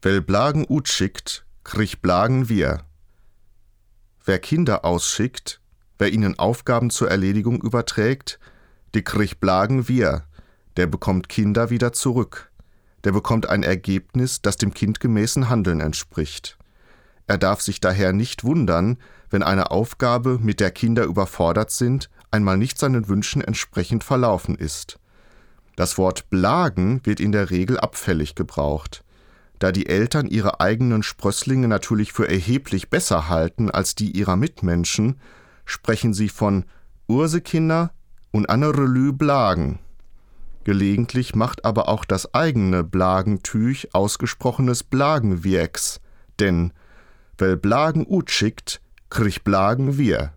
Well Blagen ut schickt, krieg Blagen wir. Wer Kinder ausschickt, wer ihnen Aufgaben zur Erledigung überträgt, die krieg Blagen wir, der bekommt Kinder wieder zurück. Der bekommt ein Ergebnis, das dem kindgemäßen Handeln entspricht. Er darf sich daher nicht wundern, wenn eine Aufgabe, mit der Kinder überfordert sind, einmal nicht seinen Wünschen entsprechend verlaufen ist. Das Wort blagen wird in der Regel abfällig gebraucht. Da die Eltern ihre eigenen Sprösslinge natürlich für erheblich besser halten als die ihrer Mitmenschen, sprechen sie von Ursekinder und andere Lü blagen. Gelegentlich macht aber auch das eigene Blagentüch ausgesprochenes Blagenwirks, denn weil Blagen ut schickt, krieg Blagen wir.